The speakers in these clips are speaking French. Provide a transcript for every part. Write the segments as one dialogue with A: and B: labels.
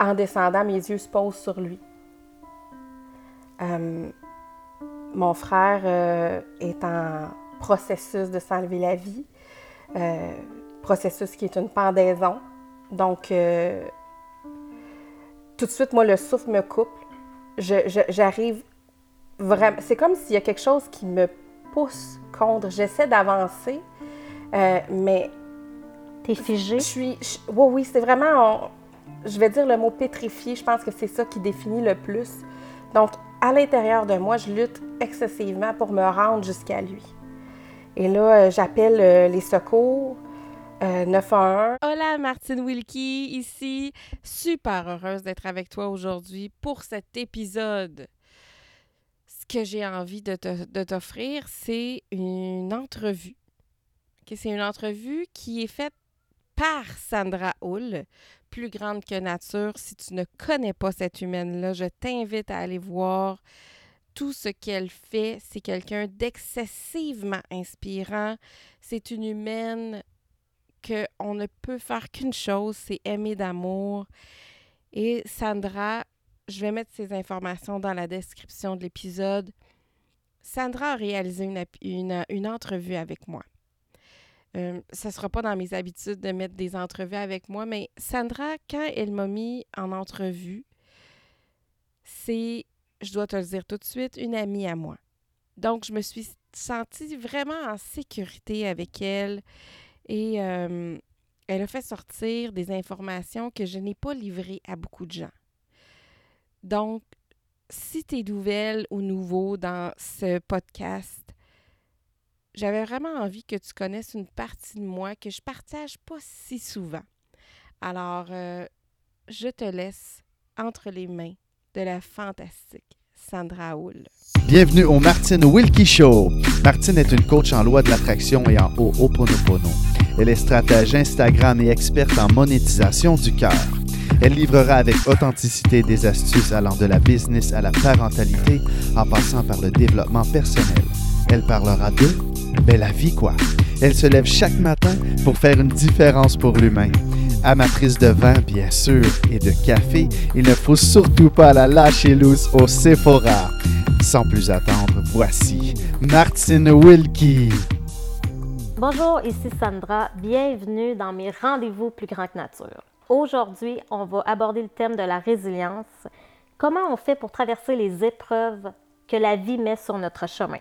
A: en descendant, mes yeux se posent sur lui. Euh, mon frère euh, est en processus de s'enlever la vie, euh, processus qui est une pendaison. Donc, tout de suite, moi, le souffle me coupe. J'arrive vraiment. C'est comme s'il y a quelque chose qui me pousse contre. J'essaie d'avancer, mais.
B: T'es figé?
A: Je suis. oui, oui, c'est vraiment. Je vais dire le mot pétrifié. Je pense que c'est ça qui définit le plus. Donc, à l'intérieur de moi, je lutte excessivement pour me rendre jusqu'à lui. Et là, euh, j'appelle euh, les secours. 911.
C: Euh, Hola, Martine Wilkie, ici. Super heureuse d'être avec toi aujourd'hui pour cet épisode. Ce que j'ai envie de t'offrir, c'est une entrevue. C'est une entrevue qui est faite par Sandra Hull, plus grande que nature. Si tu ne connais pas cette humaine-là, je t'invite à aller voir tout ce qu'elle fait. C'est quelqu'un d'excessivement inspirant. C'est une humaine qu'on ne peut faire qu'une chose, c'est aimer d'amour. Et Sandra, je vais mettre ces informations dans la description de l'épisode. Sandra a réalisé une, une entrevue avec moi. Euh, ça ne sera pas dans mes habitudes de mettre des entrevues avec moi, mais Sandra, quand elle m'a mis en entrevue, c'est, je dois te le dire tout de suite, une amie à moi. Donc, je me suis sentie vraiment en sécurité avec elle et euh, elle a fait sortir des informations que je n'ai pas livrées à beaucoup de gens. Donc, si tu es nouvelle ou nouveau dans ce podcast, j'avais vraiment envie que tu connaisses une partie de moi que je partage pas si souvent. Alors, euh, je te laisse entre les mains de la fantastique Sandra Hull.
D: Bienvenue au Martine Wilkie Show. Martine est une coach en loi de l'attraction et en Ho'oponopono. Elle est stratège Instagram et experte en monétisation du cœur. Elle livrera avec authenticité des astuces allant de la business à la parentalité en passant par le développement personnel. Elle parlera de ben la vie quoi? Elle se lève chaque matin pour faire une différence pour l'humain. Amatrice de vin, bien sûr, et de café, il ne faut surtout pas la lâcher loose au Sephora. Sans plus attendre, voici Martine Wilkie.
B: Bonjour, ici Sandra. Bienvenue dans mes rendez-vous plus grand que nature. Aujourd'hui, on va aborder le thème de la résilience. Comment on fait pour traverser les épreuves que la vie met sur notre chemin?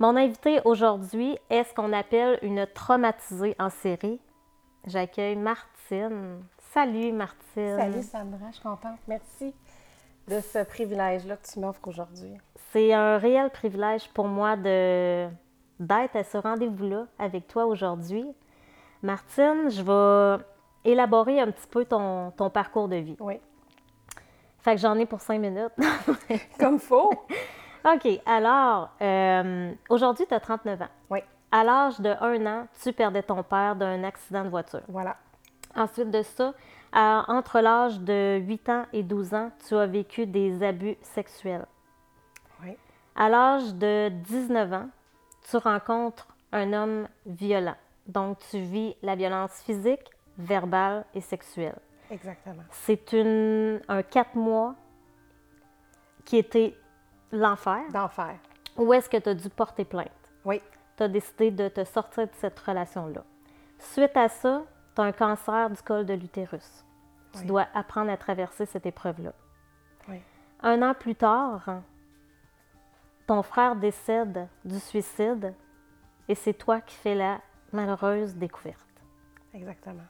B: Mon invité aujourd'hui est ce qu'on appelle une traumatisée en série. J'accueille Martine. Salut Martine.
A: Salut Sandra, je suis contente. Merci de ce privilège-là que tu m'offres aujourd'hui.
B: C'est un réel privilège pour moi de d'être à ce rendez-vous-là avec toi aujourd'hui. Martine, je vais élaborer un petit peu ton, ton parcours de vie.
A: Oui.
B: Fait que j'en ai pour cinq minutes.
A: Comme faux.
B: OK. Alors, euh, aujourd'hui, tu as 39 ans.
A: Oui.
B: À l'âge de 1 an, tu perdais ton père d'un accident de voiture.
A: Voilà.
B: Ensuite de ça, entre l'âge de 8 ans et 12 ans, tu as vécu des abus sexuels.
A: Oui.
B: À l'âge de 19 ans, tu rencontres un homme violent. Donc, tu vis la violence physique, verbale et sexuelle.
A: Exactement.
B: C'est un 4 mois qui était l'enfer.
A: D'enfer.
B: Ou est-ce que tu as dû porter plainte?
A: Oui.
B: Tu as décidé de te sortir de cette relation-là. Suite à ça, tu as un cancer du col de l'utérus. Tu dois apprendre à traverser cette épreuve-là.
A: Oui.
B: Un an plus tard, ton frère décède du suicide et c'est toi qui fais la malheureuse découverte.
A: Exactement.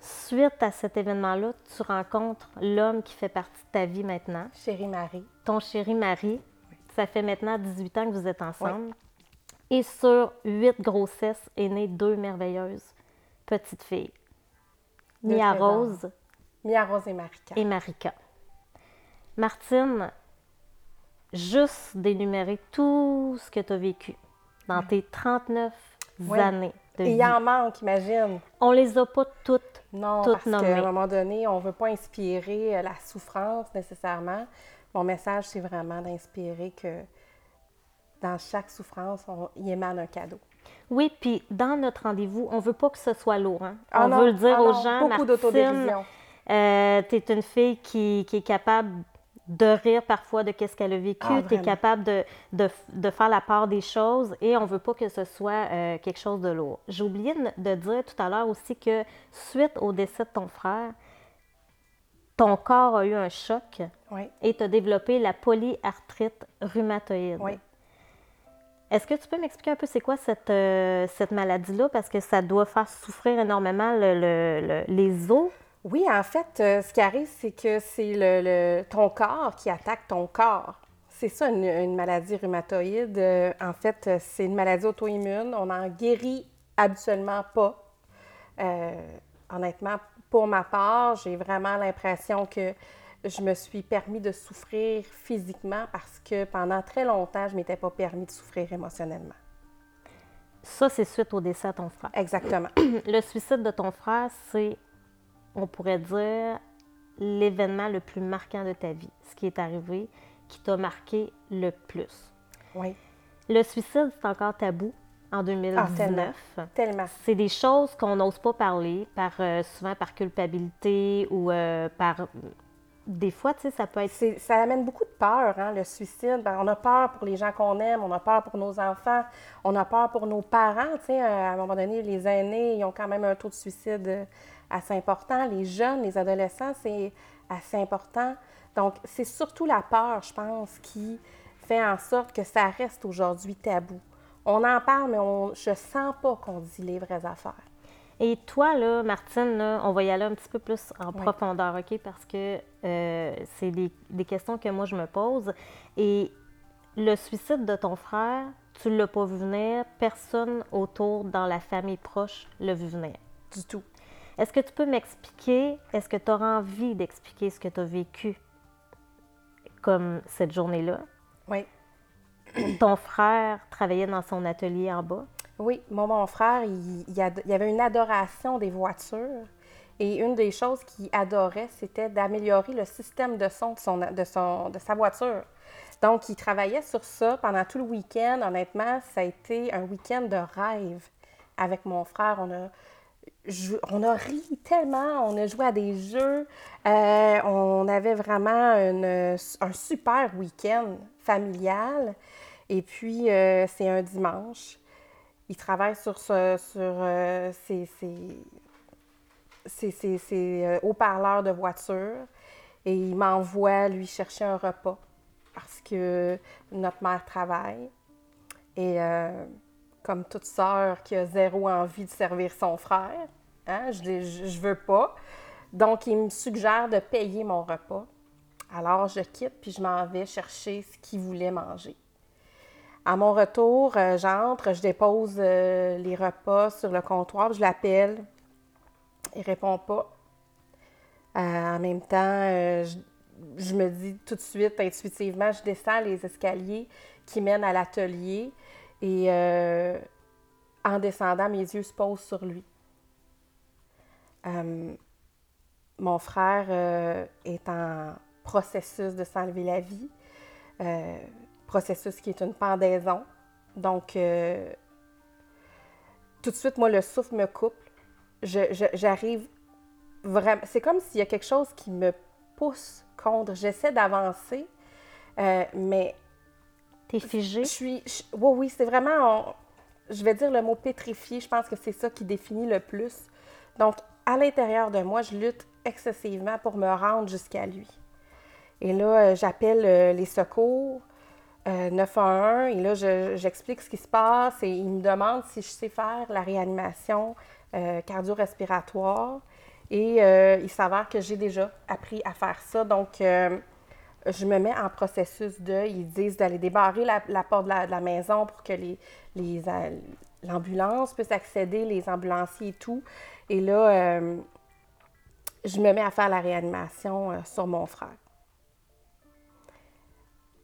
B: Suite à cet événement-là, tu rencontres l'homme qui fait partie de ta vie maintenant.
A: Chérie Marie.
B: Ton chéri Marie. Ça fait maintenant 18 ans que vous êtes ensemble. Et sur huit grossesses est née deux merveilleuses petites filles. Mia Rose.
A: Mia Rose et Marika.
B: Et Marika. Martine, juste d'énumérer tout ce que tu as vécu dans tes 39 années
A: et il y en manque, imagine.
B: On les a pas toutes,
A: non, parce qu'à un moment donné, on ne veut pas inspirer euh, la souffrance nécessairement. Mon message, c'est vraiment d'inspirer que dans chaque souffrance, on, y émane un cadeau.
B: Oui, puis dans notre rendez-vous, on veut pas que ce soit lourd. Hein? Ah on veut le dire ah aux gens, beaucoup Euh, tu es une fille qui, qui est capable de rire parfois de qu'est-ce qu'elle a vécu.
A: Ah,
B: tu es capable de, de, de faire la part des choses et on veut pas que ce soit euh, quelque chose de lourd. J'ai oublié de, de dire tout à l'heure aussi que suite au décès de ton frère, ton corps a eu un choc
A: Oui,
B: et tu as développé la polyarthrite rhumatoïde.
A: oui.
B: Est-ce que tu peux m'expliquer un peu c'est quoi cette, euh, cette maladie-là? Parce que ça doit faire souffrir énormément le- le- le- les os.
A: Oui, en fait, euh, ce qui arrive, c'est que c'est le, le- ton corps qui attaque ton corps. C'est ça, une, une maladie rhumatoïde. Euh, en fait, euh, c'est une maladie auto-immune. On n'en guérit habituellement pas. Euh, honnêtement, pour ma part, j'ai vraiment l'impression que je me suis permis de souffrir physiquement parce que pendant très longtemps, je ne m'étais pas permis de souffrir émotionnellement.
B: Ça, c'est suite au décès de ton frère.
A: Exactement.
B: Le suicide de ton frère, c'est, on pourrait dire, l'événement le plus marquant de ta vie. Ce qui est arrivé, qui t'a marqué le plus.
A: Oui,
B: Le suicide, c'est encore tabou en 2019.
A: tellement.
B: c'est des choses qu'on n'ose pas parler, par, euh, souvent par culpabilité ou euh, par... Des fois, tu sais, ça peut être...
A: Ça amène beaucoup de peur, hein, le suicide. Ben, on a peur pour les gens qu'on aime, on a peur pour nos enfants, on a peur pour nos parents. Tu sais, euh, à un moment donné, les aînés, ils ont quand même un taux de suicide assez important. Les jeunes, les adolescents, c'est assez important. Donc, c'est surtout la peur, je pense, qui fait en sorte que ça reste aujourd'hui tabou. On en parle, mais on, je sens pas qu'on dit les vraies affaires.
B: Et toi, là, Martine, là, on va y aller un petit peu plus en
A: Oui.
B: profondeur, OK? Parce que euh, c'est des, des questions que moi, je me pose. Et le suicide de ton frère, tu l'as pas vu venir. Personne autour dans la famille proche l'a vu venir.
A: Du tout.
B: Est-ce que tu peux m'expliquer, est-ce que tu auras envie d'expliquer ce que tu as vécu comme cette journée-là?
A: Oui.
B: Ton frère travaillait dans son atelier en bas?
A: Oui, moi, mon frère, il, il ad- il avait une adoration des voitures. Et une des choses qu'il adorait, c'était d'améliorer le système de son de, son, de, son, de sa voiture. Donc, il travaillait sur ça pendant tout le week-end. Honnêtement, ça a été un week-end de rêve avec mon frère. On a, on a ri tellement, on a joué à des jeux. Euh, on avait vraiment une- un super week-end familial. Et puis, euh, c'est un dimanche. Il travaille sur, sur euh, ses, euh, haut-parleurs de voiture et il m'envoie lui chercher un repas parce que notre mère travaille. Et euh, comme toute sœur qui a zéro envie de servir son frère, hein, je, je veux pas. Donc, il me suggère de payer mon repas. Alors, je quitte puis je m'en vais chercher ce qu'il voulait manger. À mon retour, euh, j'entre, je dépose euh, les repas sur le comptoir, je l'appelle. Il répond pas. Euh, en même temps, je, je me dis tout de suite, intuitivement, je descends les escaliers qui mènent à l'atelier et euh, en descendant, mes yeux se posent sur lui. Euh, mon frère euh, est en processus de s'enlever la vie. Processus qui est une pendaison. Donc, tout de suite, moi, le souffle me coupe. J'arrive vraiment. C'est comme s'il y a quelque chose qui me pousse contre. J'essaie d'avancer, mais
B: T'es figé?
A: je suis. je- oui, oui, c'est vraiment. on- je vais dire le mot pétrifié. Je pense que c'est ça qui définit le plus. Donc, à l'intérieur de moi, je lutte excessivement pour me rendre jusqu'à lui. Et là, euh, j'appelle euh, les secours, euh, 911, et là, je- j'explique ce qui se passe et il me demande si je sais faire la réanimation euh, cardio-respiratoire. Et euh, il s'avère que j'ai déjà appris à faire ça. Donc, je me mets en processus de. Ils disent d'aller débarrer la, porte de la, maison pour que les, les, euh, l'ambulance puisse accéder, les ambulanciers et tout. Et là, euh, je me mets à faire la réanimation euh, sur mon frère.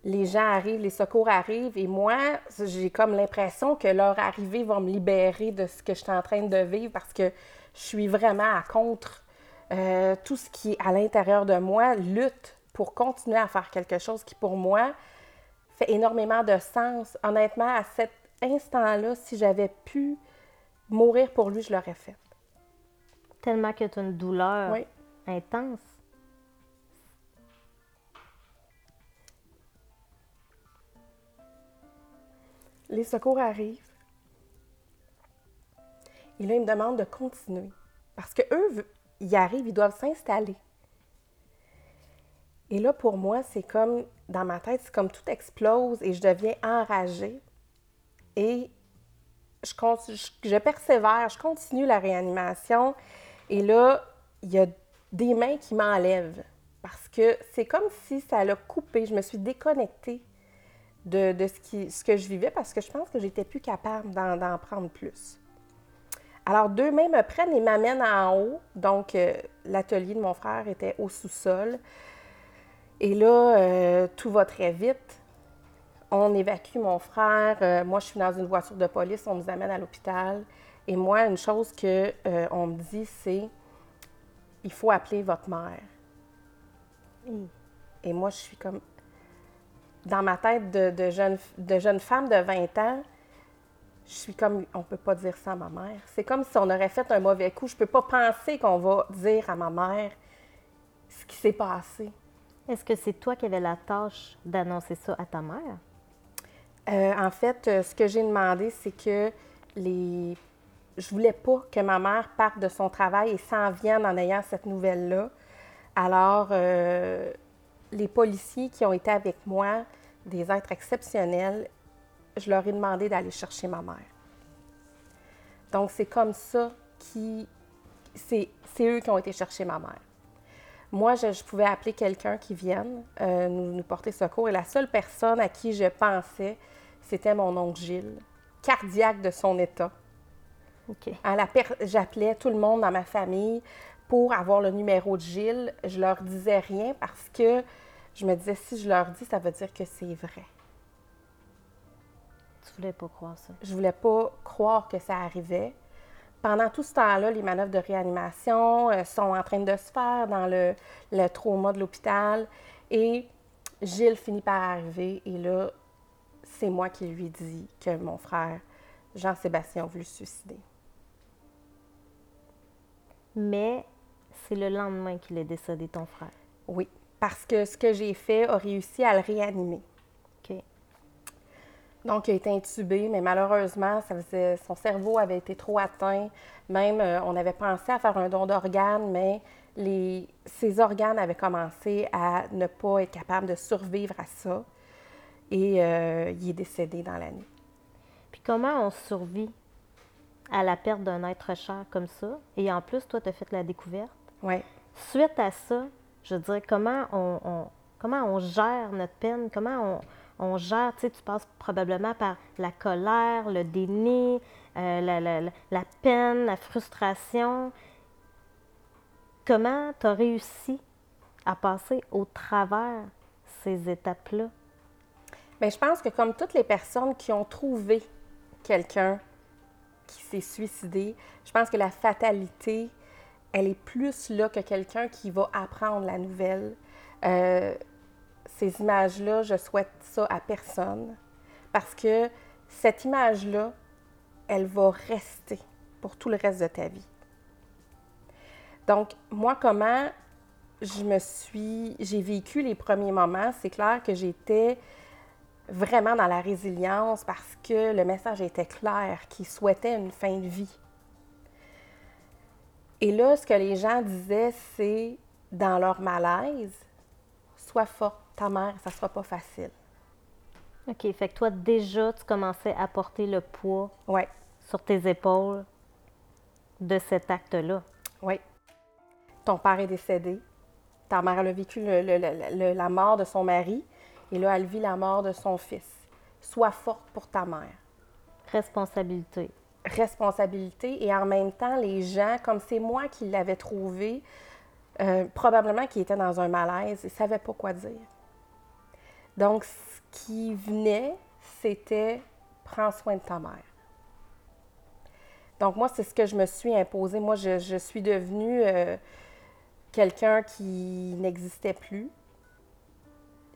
A: Les gens arrivent, les secours arrivent, et moi, j'ai comme l'impression que leur arrivée va me libérer de ce que je suis en train de vivre parce que je suis vraiment à contre tout ce qui est à l'intérieur de moi, lutte pour continuer à faire quelque chose qui, pour moi, fait énormément de sens. Honnêtement, à cet instant-là, si j'avais pu mourir pour lui, je l'aurais fait.
B: Tellement que tu as une douleur
A: Oui.
B: intense.
A: Les secours arrivent. Et là, ils me demandent de continuer. Parce que eux, ils arrivent, ils doivent s'installer. Et là, pour moi, c'est comme, dans ma tête, c'est comme tout explose et je deviens enragée. Et je, je, persévère, je continue la réanimation. Et là, il y a des mains qui m'enlèvent. Parce que c'est comme si ça l'a coupé. Je me suis déconnectée de, ce, que je vivais parce que je pense que j'étais plus capable d'en prendre plus. Alors, deux mains me prennent et m'amènent en haut. Donc, euh, l'atelier de mon frère était au sous-sol. Et là, euh, tout va très vite. On évacue mon frère. Euh, moi, je suis dans une voiture de police. On nous amène à l'hôpital. Et moi, une chose qu'on on me dit, c'est il faut appeler votre mère. Et moi, je suis comme dans ma tête de, de, jeune, de jeune femme de 20 ans, je suis comme, on peut pas dire ça à ma mère. C'est comme si on aurait fait un mauvais coup. Je peux pas penser qu'on va dire à ma mère ce qui s'est passé.
B: Est-ce que c'est toi qui avais la tâche d'annoncer ça à ta mère?
A: Euh, en fait, euh, ce que j'ai demandé, c'est que les... je voulais pas que ma mère parte de son travail et s'en vienne en ayant cette nouvelle-là. Alors, euh, les policiers qui ont été avec moi, des êtres exceptionnels, je leur ai demandé d'aller chercher ma mère. Donc, c'est comme ça qui. C'est eux qui ont été chercher ma mère. Moi, je, pouvais appeler quelqu'un qui vienne euh, nous, porter secours et la seule personne à qui je pensais, c'était mon oncle Gilles, cardiaque de son état. OK. J'appelais tout le monde dans ma famille pour avoir le numéro de Gilles. Je leur disais rien parce que je me disais, si je leur dis, ça veut dire que c'est vrai.
B: Tu voulais pas croire ça?
A: Je voulais pas croire que ça arrivait. Pendant tout ce temps-là, les manœuvres de réanimation euh, sont en train de se faire dans le, le trauma de l'hôpital. Et Gilles finit par arriver. Et là, c'est moi qui lui dis que mon frère Jean-Sébastien a voulu se suicider.
B: Mais c'est le lendemain qu'il est décédé, ton frère.
A: Oui, parce que ce que j'ai fait a réussi à le réanimer. Donc, il a été intubé, mais malheureusement, ça faisait, son cerveau avait été trop atteint. Même, euh, on avait pensé à faire un don d'organes, mais les, ses organes avaient commencé à ne pas être capables de survivre à ça. Et euh, il est décédé dans la nuit.
B: Puis comment on survit à la perte d'un être cher comme ça? Et en plus, toi, tu as fait la découverte.
A: Oui.
B: Suite à ça, je veux dire, comment on, comment on gère notre peine, comment on, on gère, tu sais, tu passes probablement par la colère, le déni, euh, la, la, la, peine, la frustration. Comment tu as réussi à passer au travers ces étapes-là?
A: Bien, je pense que comme toutes les personnes qui ont trouvé quelqu'un qui s'est suicidé, je pense que la fatalité elle est plus là que quelqu'un qui va apprendre la nouvelle. Euh, ces images-là, je souhaite ça à personne parce que cette image-là, elle va rester pour tout le reste de ta vie. Donc, moi, comment je me suis, j'ai vécu les premiers moments, c'est clair que j'étais vraiment dans la résilience parce que le message était clair, qu'il souhaitait une fin de vie. Et là, ce que les gens disaient, c'est dans leur malaise, sois forte, ta mère, ça sera pas facile.
B: OK, fait que toi, déjà, tu commençais à porter le poids
A: ouais.
B: sur tes épaules de cet acte-là.
A: Oui. Ton père est décédé. Ta mère, elle a vécu la mort de son mari. Et là, elle vit la mort de son fils. Sois forte pour ta mère.
B: Responsabilité
A: responsabilité et en même temps, les gens, comme c'est moi qui l'avais trouvé, euh, probablement qu'ils étaient dans un malaise et ne savaient pas quoi dire. Donc, ce qui venait, c'était prends soin de ta mère. Donc, moi, c'est ce que je me suis imposé. Moi, je, suis devenue euh, quelqu'un qui n'existait plus.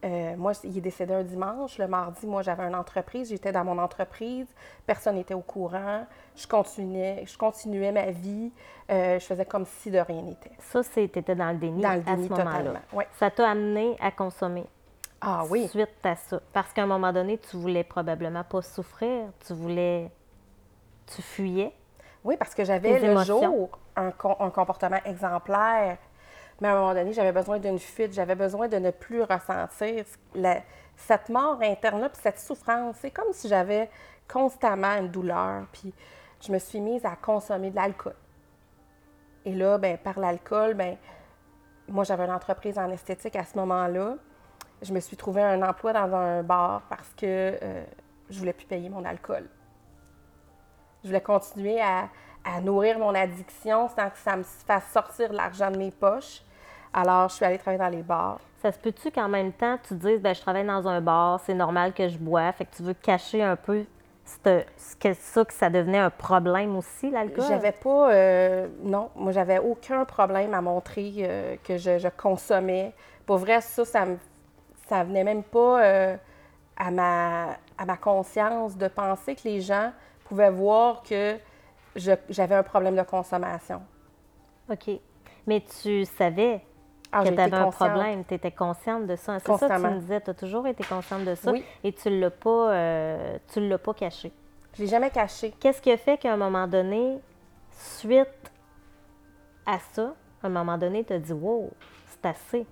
A: Euh, moi, il est décédé un dimanche. Le mardi, moi, j'avais une entreprise. J'étais dans mon entreprise. Personne n'était au courant. Je continuais, je continuais ma vie. Euh, je faisais comme si de rien n'était.
B: Ça, c'était dans le déni,
A: Dans le déni
B: à ce moment-là.
A: totalement. Ouais.
B: Ça t'a amené à consommer
A: Ah oui.
B: suite à ça. Parce qu'à un moment donné, tu voulais probablement pas souffrir. Tu voulais... Tu fuyais.
A: Oui, parce que j'avais le
B: émotions.
A: jour un, com- un comportement exemplaire. Mais à un moment donné, j'avais besoin d'une fuite. J'avais besoin de ne plus ressentir la- cette mort interne-là, puis cette souffrance. C'est comme si j'avais constamment une douleur. Puis je me suis mise à consommer de l'alcool. Et là, ben, par l'alcool, ben, moi, j'avais une entreprise en esthétique à ce moment-là. Je me suis trouvé un emploi dans un bar parce que euh, je voulais plus payer mon alcool. Je voulais continuer à, à nourrir mon addiction sans que ça me fasse sortir l'argent de mes poches. Alors, je suis allée travailler dans les bars.
B: Ça se peut-tu qu'en même temps, tu te dises, ben, je travaille dans un bar, c'est normal que je bois, fait que tu veux cacher un peu ce que ça, que ça devenait un problème aussi, l'alcool?
A: J'avais pas. euh, non, moi, j'avais aucun problème à montrer euh, que je, je consommais. Pour vrai, ça, ça, me, ça venait même pas euh, à, ma, à ma conscience de penser que les gens pouvaient voir que j'avais un problème de consommation.
B: OK. Mais tu savais
A: Ah,
B: que tu avais un problème, tu étais consciente de ça. C'est ça que tu me disais, tu as toujours été consciente de ça
A: Oui.
B: et tu ne l'as pas, euh, l'as pas caché.
A: Je l'ai jamais caché.
B: Qu'est-ce qui a fait qu'à un moment donné, suite à ça, à un moment donné, tu as dit Wow, c'est assez.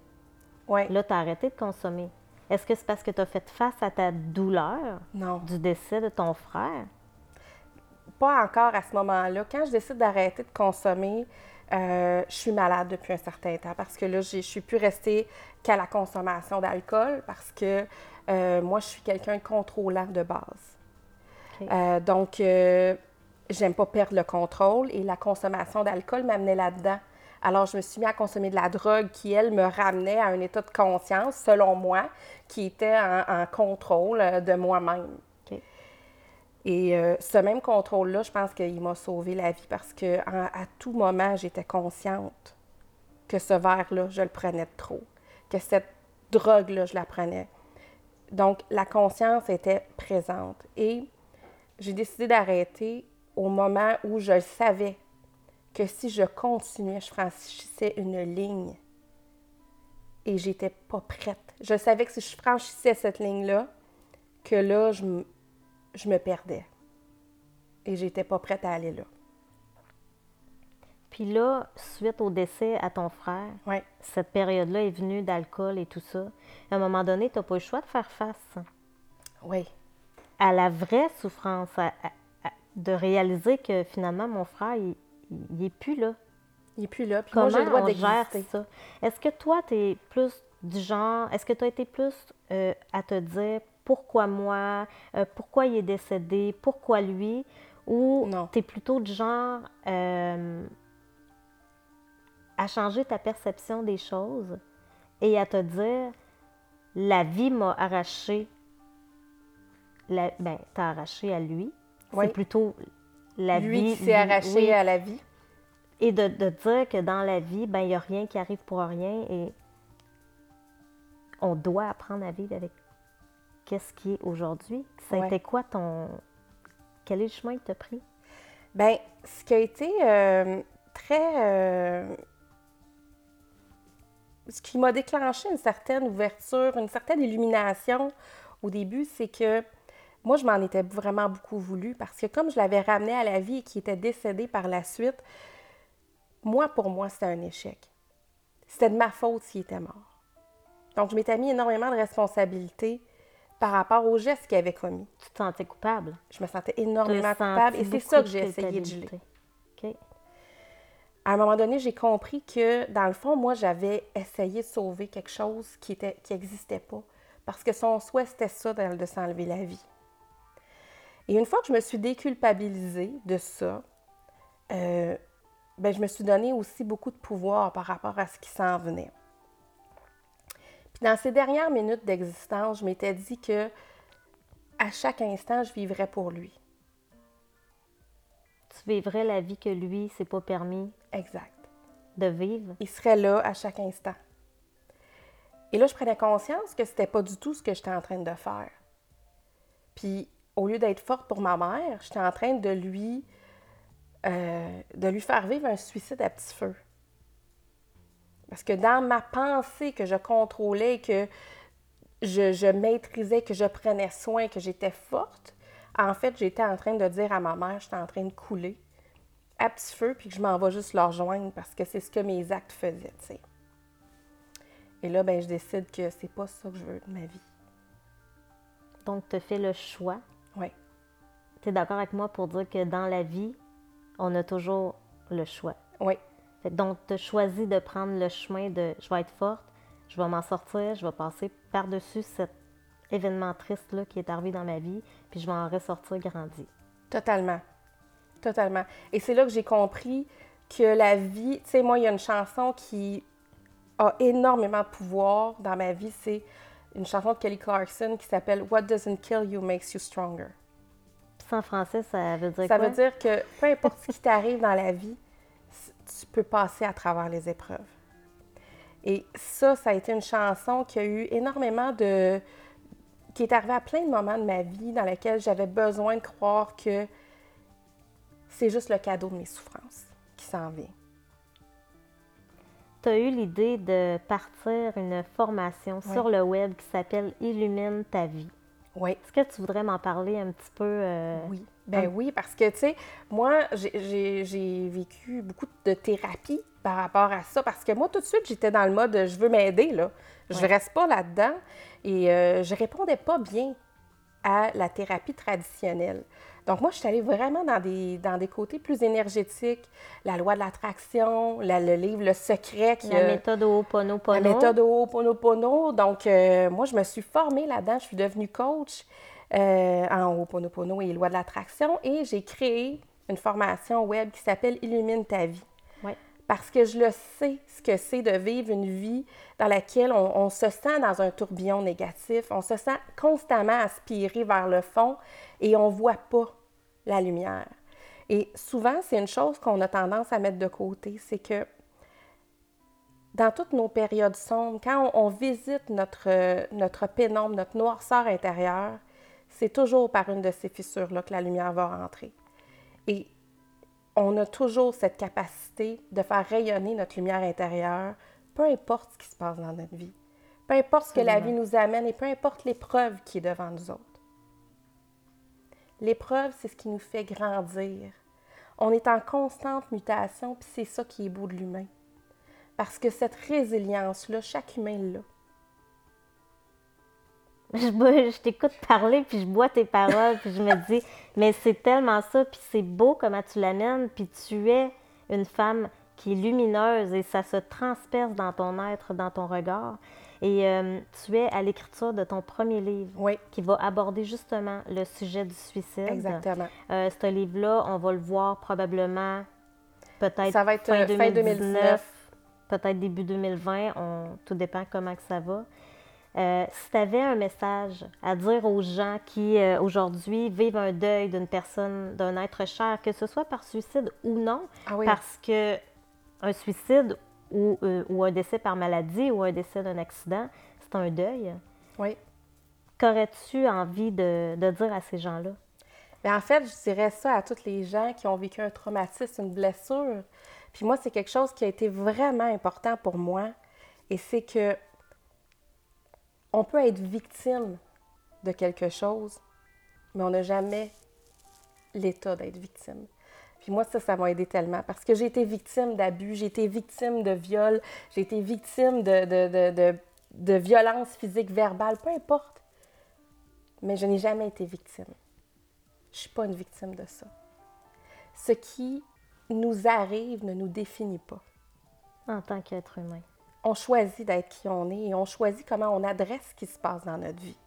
A: Oui.
B: Là, tu as arrêté de consommer. Est-ce que c'est parce que tu as fait face à ta douleur
A: Non.
B: du décès de ton frère?
A: pas encore à ce moment-là. Quand je décide d'arrêter de consommer, euh, je suis malade depuis un certain temps parce que là, je suis plus restée qu'à la consommation d'alcool parce que euh, moi, je suis quelqu'un de contrôlant de base. Euh, donc, j'aime pas perdre le contrôle et la consommation d'alcool m'amenait là-dedans. Alors, je me suis mis à consommer de la drogue qui, elle, me ramenait à un état de conscience, selon moi, qui était en, en contrôle euh, de moi-même. Et euh, ce même contrôle-là, je pense qu'il m'a sauvé la vie parce que en- à tout moment, j'étais consciente que ce verre-là, je le prenais de trop, que cette drogue-là, je la prenais. Donc, la conscience était présente. Et j'ai décidé d'arrêter au moment où je savais que si je continuais, je franchissais une ligne. Et j'étais pas prête. Je savais que si je franchissais cette ligne-là, que là, je, m- je me perdais. Et j'étais pas prête à aller là.
B: Puis là, suite au décès à ton frère,
A: Ouais.
B: cette période-là est venue d'alcool et tout ça. À un moment donné, tu n'as pas le choix de faire face
A: Oui.
B: à la vraie souffrance, à- à- à- de réaliser que finalement, mon frère, il, il est plus là.
A: Il n'est plus là. Puis
B: Comment
A: moi, le droit
B: on gère ça? Est-ce que toi, tu es plus du genre, est-ce que tu as été plus euh, à te dire pourquoi moi, euh, pourquoi il est décédé, pourquoi lui, ou tu es plutôt du genre euh, à changer ta perception des choses et à te dire la vie m'a arraché, la, ben, t'as arraché à lui?
A: Oui.
B: C'est plutôt la
A: Lui
B: vie.
A: qui s'est arraché
B: oui.
A: à la vie.
B: Et de, de dire que dans la vie, ben il n'y a rien qui arrive pour rien et on doit apprendre à vivre avec qu'est-ce qui est aujourd'hui. Ça a
A: Ouais.
B: été quoi ton... Quel est le chemin que tu as pris?
A: Bien, ce qui a été euh, très. euh, ce qui m'a déclenché une certaine ouverture, une certaine illumination au début, c'est que moi, je m'en étais vraiment beaucoup voulu parce que comme je l'avais ramené à la vie et qu'il était décédé par la suite, moi, pour moi, c'était un échec. C'était de ma faute s'il était mort. Donc, je m'étais mis énormément de responsabilités par rapport aux gestes qu'il avait commis.
B: Tu te sentais coupable?
A: Je me sentais énormément coupable et c'est ça que j'ai essayé de geler. À un moment donné, j'ai compris que, dans le fond, moi, j'avais essayé de sauver quelque chose qui était qui n'existait pas. Parce que son souhait, c'était ça, de, de s'enlever la vie. Et une fois que je me suis déculpabilisée de ça, euh, ben, je me suis donné aussi beaucoup de pouvoir par rapport à ce qui s'en venait. Puis dans ces dernières minutes d'existence, je m'étais dit que à chaque instant, je vivrais pour lui.
B: Tu vivrais la vie que lui s'est pas permis
A: Exact.
B: de vivre?
A: il serait là à chaque instant. Et là, je prenais conscience que c'était pas du tout ce que j'étais en train de faire. Puis, au lieu d'être forte pour ma mère, j'étais en train de lui, euh, de lui faire vivre un suicide à petit feu. Parce que dans ma pensée que je contrôlais, que je, maîtrisais, que je prenais soin, que j'étais forte, en fait, j'étais en train de dire à ma mère, j'étais en train de couler à petit feu, puis que je m'en vais juste leur rejoindre parce que c'est ce que mes actes faisaient. Et là, ben, je décide que c'est pas ça que je veux de ma vie.
B: Donc, tu fais le choix.
A: Oui.
B: Tu es d'accord avec moi pour dire que dans la vie, on a toujours le choix.
A: Oui.
B: Fait donc, tu as choisi de prendre le chemin de je vais être forte, je vais m'en sortir, je vais passer par-dessus cet événement triste-là qui est arrivé dans ma vie, puis je vais en ressortir grandi.
A: Totalement. Totalement. Et c'est là que j'ai compris que la vie, tu sais, moi, il y a une chanson qui a énormément de pouvoir dans ma vie. C'est une chanson de Kelly Clarkson qui s'appelle What doesn't kill you makes you stronger.
B: Puis ça, en français, ça veut dire
A: Ça
B: quoi?
A: veut dire que peu importe ce qui t'arrive dans la vie, tu peux passer à travers les épreuves. Et ça, ça a été une chanson qui a eu énormément de. qui est arrivée à plein de moments de ma vie dans lesquels j'avais besoin de croire que c'est juste le cadeau de mes souffrances qui s'en vient.
B: Tu as eu l'idée de partir une formation
A: Oui.
B: sur le web qui s'appelle Illumine ta vie.
A: Oui.
B: Est-ce que tu voudrais m'en parler un petit peu? euh,
A: Oui. Ben oui, parce que, tu sais, moi, j'ai- vécu beaucoup de thérapie par rapport à ça, parce que moi, tout de suite, j'étais dans le mode je veux m'aider, là. Je
B: Ouais.
A: reste pas là-dedans. Et euh, je répondais pas bien à la thérapie traditionnelle. Donc, moi, je suis allée vraiment dans des, dans des côtés plus énergétiques. La loi de l'attraction, la- le livre Le Secret qui
B: La
A: a-
B: méthode Ho'oponopono.
A: la méthode Ho'oponopono. Donc, euh, moi, je me suis formée là-dedans. Je suis devenue coach euh, en Ho'oponopono et loi de l'attraction. Et j'ai créé une formation web qui s'appelle Illumine ta vie. Parce que je le sais, ce que c'est de vivre une vie dans laquelle on, se sent dans un tourbillon négatif, on se sent constamment aspiré vers le fond et on ne voit pas la lumière. Et souvent, c'est une chose qu'on a tendance à mettre de côté, c'est que dans toutes nos périodes sombres, quand on, visite notre, notre pénombre, notre noirceur intérieure, c'est toujours par une de ces fissures-là que la lumière va rentrer. Et on a toujours cette capacité de faire rayonner notre lumière intérieure, peu importe ce qui se passe dans notre vie, peu importe ce que la vie nous amène et peu importe l'épreuve qui est devant nous autres. L'épreuve, c'est ce qui nous fait grandir. On est en constante mutation, puis c'est ça qui est beau de l'humain. Parce que cette résilience-là, chaque humain l'a.
B: Je, bois- je t'écoute parler, puis je bois tes paroles, puis je me dis, mais c'est tellement ça, puis c'est beau comment tu l'amènes, puis tu es une femme qui est lumineuse et ça se transperce dans ton être, dans ton regard. Et euh, tu es à l'écriture de ton premier livre
A: Oui,
B: qui va aborder justement le sujet du suicide.
A: exactement.
B: Euh, ce livre-là, on va le voir probablement peut-être
A: Ça va être
B: fin
A: euh, fin 2019.
B: peut-être début 2020, on, tout dépend comment que ça va. Euh, si tu avais un message à dire aux gens qui euh, aujourd'hui vivent un deuil d'une personne, d'un être cher, que ce soit par suicide ou non,
A: Ah oui.
B: parce que un suicide ou, euh, ou un décès par maladie ou un décès d'un accident, c'est un deuil.
A: Oui.
B: Qu'aurais-tu envie de, de dire à ces gens-là?
A: Mais en fait, je dirais ça à tous les gens qui ont vécu un traumatisme, une blessure. Puis moi, c'est quelque chose qui a été vraiment important pour moi. Et c'est que on peut être victime de quelque chose, mais on n'a jamais l'état d'être victime. Puis moi, ça, ça m'a aidé tellement parce que j'ai été victime d'abus, j'ai été victime de viol, j'ai été victime de, de, de, de, violence physique, verbale, peu importe. Mais je n'ai jamais été victime. Je ne suis pas une victime de ça. Ce qui nous arrive ne nous définit pas.
B: En tant qu'être humain.
A: On choisit d'être qui on est et on choisit comment on adresse ce qui se passe dans notre vie.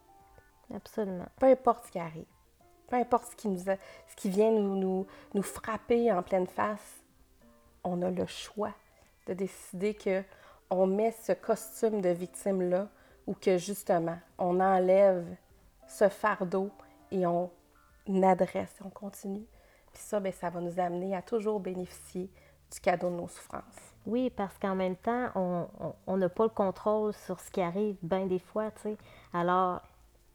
B: Absolument.
A: Peu importe ce qui arrive, peu importe ce qui, nous a- ce qui vient nous, nous, nous frapper en pleine face, on a le choix de décider que on met ce costume de victime-là ou que justement, on enlève ce fardeau et on adresse, on continue. Puis ça, ben, ça va nous amener à toujours bénéficier du cadeau de nos souffrances.
B: Oui, parce qu'en même temps, on n'a pas le contrôle sur ce qui arrive bien des fois, tu sais. Alors,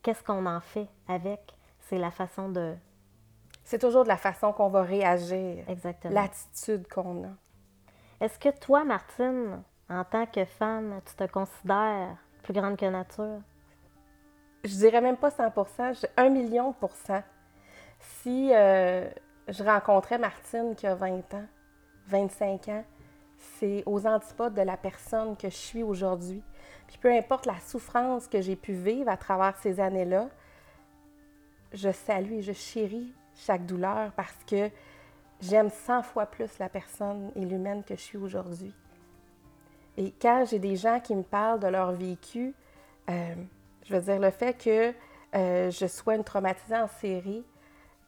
B: qu'est-ce qu'on en fait avec? C'est la façon de...
E: C'est toujours de la façon qu'on va réagir.
B: Exactement.
E: L'attitude qu'on a.
B: Est-ce que toi, Martine, en tant que femme, tu te considères plus grande que nature?
E: Je dirais même pas 100% un million de pourcents. Si euh, je rencontrais Martine qui a 20 ans, 25 ans, c'est aux antipodes de la personne que je suis aujourd'hui. Puis peu importe la souffrance que j'ai pu vivre à travers ces années-là, je salue et je chéris chaque douleur parce que j'aime 100 fois plus la personne et l'humaine que je suis aujourd'hui. Et quand j'ai des gens qui me parlent de leur vécu, euh, je veux dire, le fait que euh, je sois une traumatisée en série,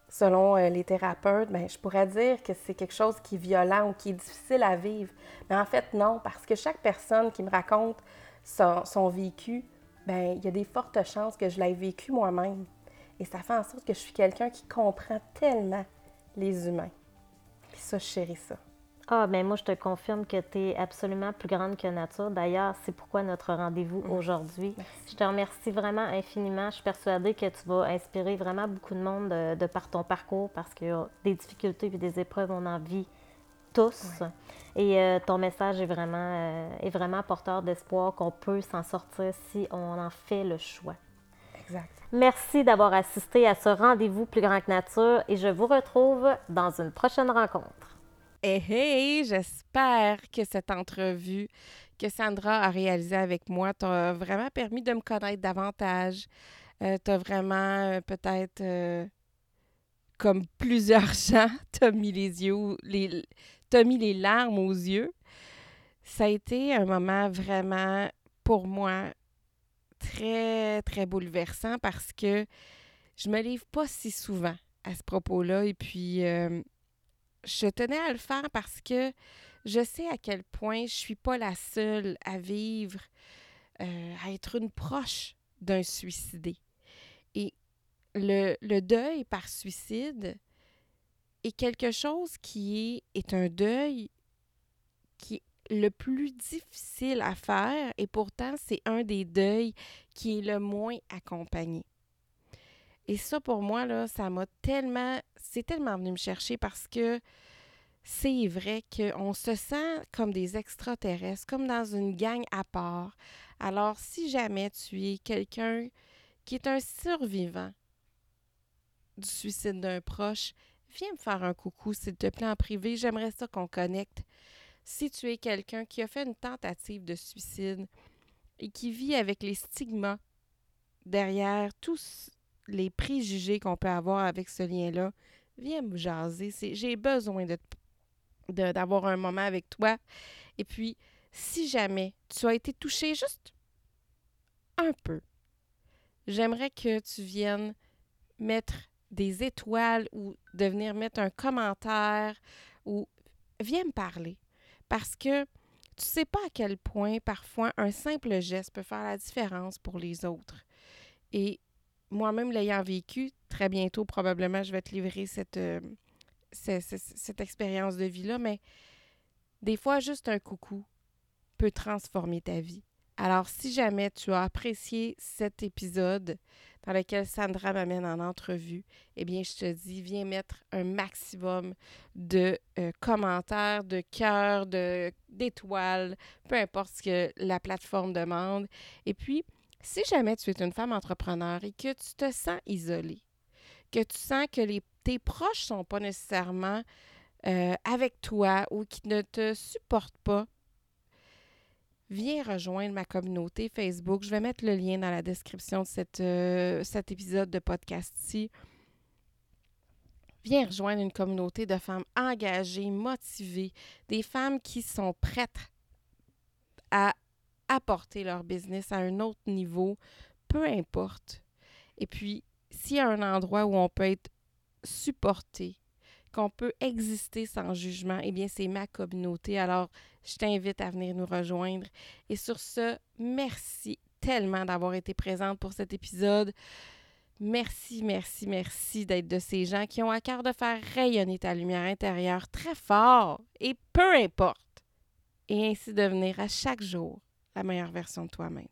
E: selon euh, les thérapeutes, ben, je pourrais dire que c'est quelque chose qui est violent ou qui est difficile à vivre. Mais en fait, non, parce que chaque personne qui me raconte son, vécu, ben, il y a des fortes chances que je l'ai vécu moi-même. Et ça fait en sorte que je suis quelqu'un qui comprend tellement les humains. Puis ça, je chéris ça.
B: Ah, ben moi, je te confirme que tu es absolument plus grande que nature. D'ailleurs, c'est pourquoi notre rendez-vous aujourd'hui. Je te remercie vraiment infiniment. Je suis persuadée que tu vas inspirer vraiment beaucoup de monde de, par ton parcours parce que des difficultés et des épreuves, on en vit tous. Et euh, ton message est vraiment, euh, est vraiment porteur d'espoir qu'on peut s'en sortir si on en fait le choix.
E: Exact.
B: Merci d'avoir assisté à ce rendez-vous plus grand que nature et je vous retrouve dans une prochaine rencontre.
A: Hey, hey, j'espère que cette entrevue que Sandra a réalisée avec moi t'a vraiment permis de me connaître davantage. Euh, t'as vraiment euh, peut-être, euh, comme plusieurs gens, t'as mis les yeux, les, t'as mis les larmes aux yeux. Ça a été un moment vraiment, pour moi, très, très bouleversant parce que je me livre pas si souvent à ce propos-là. Et puis, je tenais à le faire parce que je sais à quel point je suis pas la seule à vivre, euh, à être une proche d'un suicidé. Et le, deuil par suicide est quelque chose qui est un deuil qui est le plus difficile à faire et pourtant c'est un des deuils qui est le moins accompagné. Et ça, pour moi, là, ça m'a tellement. C'est tellement venu me chercher parce que c'est vrai qu'on se sent comme des extraterrestres, comme dans une gang à part. Alors, si jamais tu es quelqu'un qui est un survivant du suicide d'un proche, viens me faire un coucou, s'il te plaît, en privé. J'aimerais ça qu'on connecte. Si tu es quelqu'un qui a fait une tentative de suicide et qui vit avec les stigmas derrière tous les préjugés qu'on peut avoir avec ce lien-là, viens me jaser. J'ai besoin d'avoir un moment avec toi. Et puis, si jamais tu as été touché juste un peu, j'aimerais que tu viennes mettre des étoiles ou de venir mettre un commentaire ou viens me parler. Parce que tu sais pas à quel point parfois un simple geste peut faire la différence pour les autres. Et moi-même l'ayant vécu, très bientôt, probablement, je vais te livrer cette, euh, cette, expérience de vie-là, mais des fois, juste un coucou peut transformer ta vie. Alors, si jamais tu as apprécié cet épisode dans lequel Sandra m'amène en entrevue, eh bien, je te dis, viens mettre un maximum de euh, commentaires, de cœurs, d'étoiles, peu importe ce que la plateforme demande. Et puis, si jamais tu es une femme entrepreneur et que tu te sens isolée, que tu sens que tes proches ne sont pas nécessairement euh, avec toi ou qui ne te supportent pas, viens rejoindre ma communauté Facebook. Je vais mettre le lien dans la description de euh, cet épisode de podcast-ci. Viens rejoindre une communauté de femmes engagées, motivées, des femmes qui sont prêtes apporter leur business à un autre niveau, peu importe. Et puis, s'il y a un endroit où on peut être supporté, qu'on peut exister sans jugement, eh bien, c'est ma communauté. Alors, je t'invite à venir nous rejoindre. Et sur ce, merci tellement d'avoir été présente pour cet épisode. Merci, merci, merci d'être de ces gens qui ont à cœur de faire rayonner ta lumière intérieure très fort. Et peu importe et ainsi devenir à chaque jour la meilleure version de toi-même.